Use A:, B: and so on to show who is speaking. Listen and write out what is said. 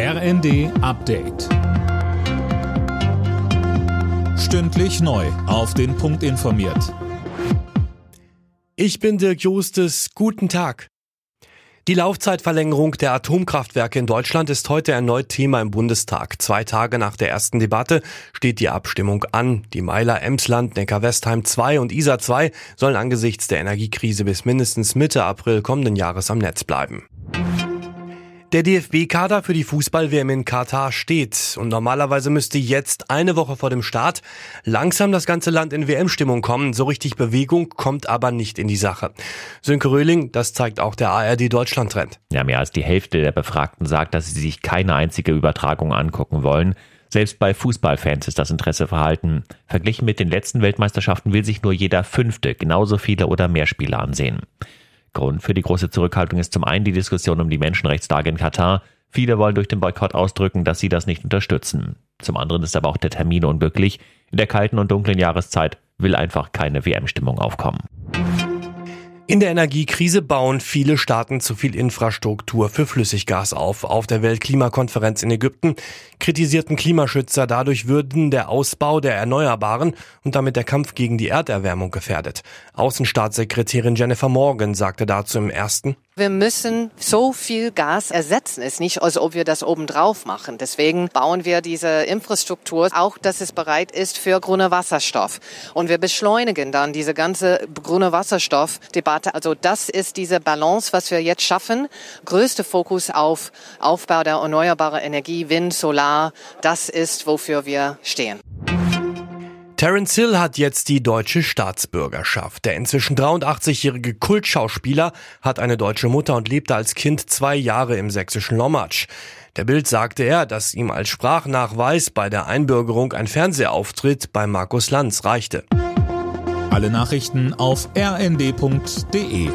A: RND Update. Stündlich neu. Auf den Punkt informiert.
B: Ich bin Dirk Justes. Guten Tag. Die Laufzeitverlängerung der Atomkraftwerke in Deutschland ist heute erneut Thema im Bundestag. Zwei Tage nach der ersten Debatte steht die Abstimmung an. Die Meiler Emsland, Neckar-Westheim 2 und Isar 2 sollen angesichts der Energiekrise bis mindestens Mitte April kommenden Jahres am Netz bleiben. Der DFB-Kader für die Fußball-WM in Katar steht und normalerweise müsste jetzt eine Woche vor dem Start langsam das ganze Land in WM-Stimmung kommen. So richtig Bewegung kommt aber nicht in die Sache. Sönke Röhling, das zeigt auch der ARD Deutschland-Trend.
C: Ja, mehr als die Hälfte der Befragten sagt, dass sie sich keine einzige Übertragung angucken wollen. Selbst bei Fußballfans ist das Interesse verhalten. Verglichen mit den letzten Weltmeisterschaften will sich nur jeder Fünfte genauso viele oder mehr Spiele ansehen. Grund für die große Zurückhaltung ist zum einen die Diskussion um die Menschenrechtslage in Katar. Viele wollen durch den Boykott ausdrücken, dass sie das nicht unterstützen. Zum anderen ist aber auch der Termin unglücklich. In der kalten und dunklen Jahreszeit will einfach keine WM-Stimmung aufkommen.
B: In der Energiekrise bauen viele Staaten zu viel Infrastruktur für Flüssiggas auf. Auf der Weltklimakonferenz in Ägypten kritisierten Klimaschützer, dadurch würden der Ausbau der Erneuerbaren und damit der Kampf gegen die Erderwärmung gefährdet. Außenstaatssekretärin Jennifer Morgan sagte dazu im ersten
D: wir müssen so viel Gas ersetzen. Es ist nicht, als ob wir das obendrauf machen. Deswegen bauen wir diese Infrastruktur auch, dass es bereit ist für grüne Wasserstoff. Und wir beschleunigen dann diese ganze grüne Wasserstoffdebatte. Also das ist diese Balance, was wir jetzt schaffen. Größte Fokus auf Aufbau der erneuerbaren Energie, Wind, Solar. Das ist, wofür wir stehen.
B: Terence Hill hat jetzt die deutsche Staatsbürgerschaft. Der inzwischen 83-jährige Kultschauspieler hat eine deutsche Mutter und lebte als Kind zwei Jahre im sächsischen Lommatsch. Der Bild sagte er, dass ihm als Sprachnachweis bei der Einbürgerung ein Fernsehauftritt bei Markus Lanz reichte.
A: Alle Nachrichten auf rnd.de